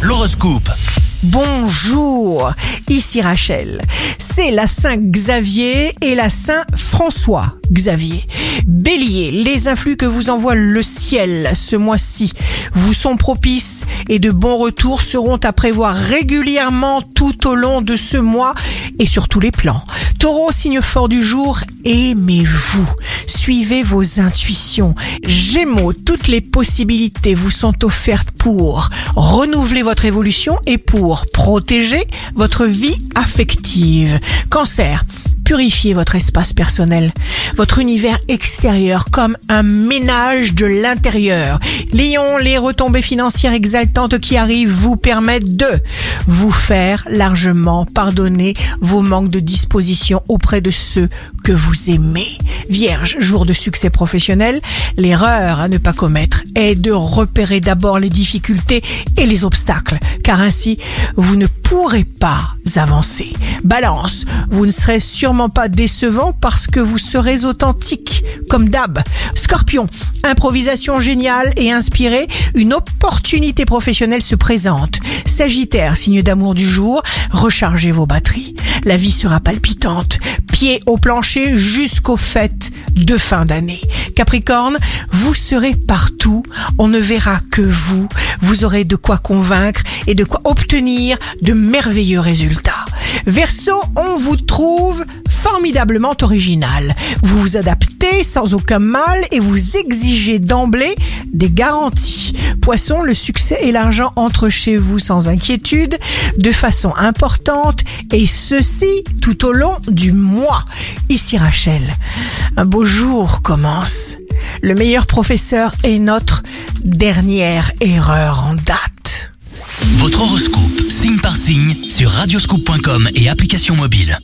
L'horoscope. Bonjour, ici Rachel. C'est la Saint Xavier et la Saint François Xavier. Bélier, les influx que vous envoie le ciel ce mois-ci vous sont propices et de bons retours seront à prévoir régulièrement tout au long de ce mois et sur tous les plans. Taureau, signe fort du jour, aimez-vous. Suivez vos intuitions. Gémeaux, toutes les possibilités vous sont offertes pour renouveler votre évolution et pour protéger votre vie affective. Cancer, purifiez votre espace personnel, votre univers extérieur comme un ménage de l'intérieur. Lion, les retombées financières exaltantes qui arrivent vous permettent de vous faire largement pardonner vos manques de disposition auprès de ceux que vous aimez. Vierge, jour de succès professionnel, l'erreur à ne pas commettre est de repérer d'abord les difficultés et les obstacles, car ainsi vous ne pourrez pas avancer. Balance, vous ne serez sûrement pas décevant parce que vous serez authentique, comme d'hab. Scorpion, improvisation géniale et inspirée, une opportunité professionnelle se présente. Sagittaire, signe d'amour du jour, rechargez vos batteries. La vie sera palpitante, pied au plancher jusqu'aux fêtes de fin d'année. Capricorne, vous serez partout, on ne verra que vous, vous aurez de quoi convaincre et de quoi obtenir de merveilleux résultats. Verseau, on vous trouve formidablement original. Vous vous adaptez sans aucun mal et vous exigez d'emblée des garanties. Poisson, le succès et l'argent entrent chez vous sans inquiétude, de façon importante, et ceci tout au long du mois. Ici Rachel, un beau jour commence. Le meilleur professeur est notre dernière erreur en date. Votre horoscope, signe par signe, sur radioscoop.com et application mobile.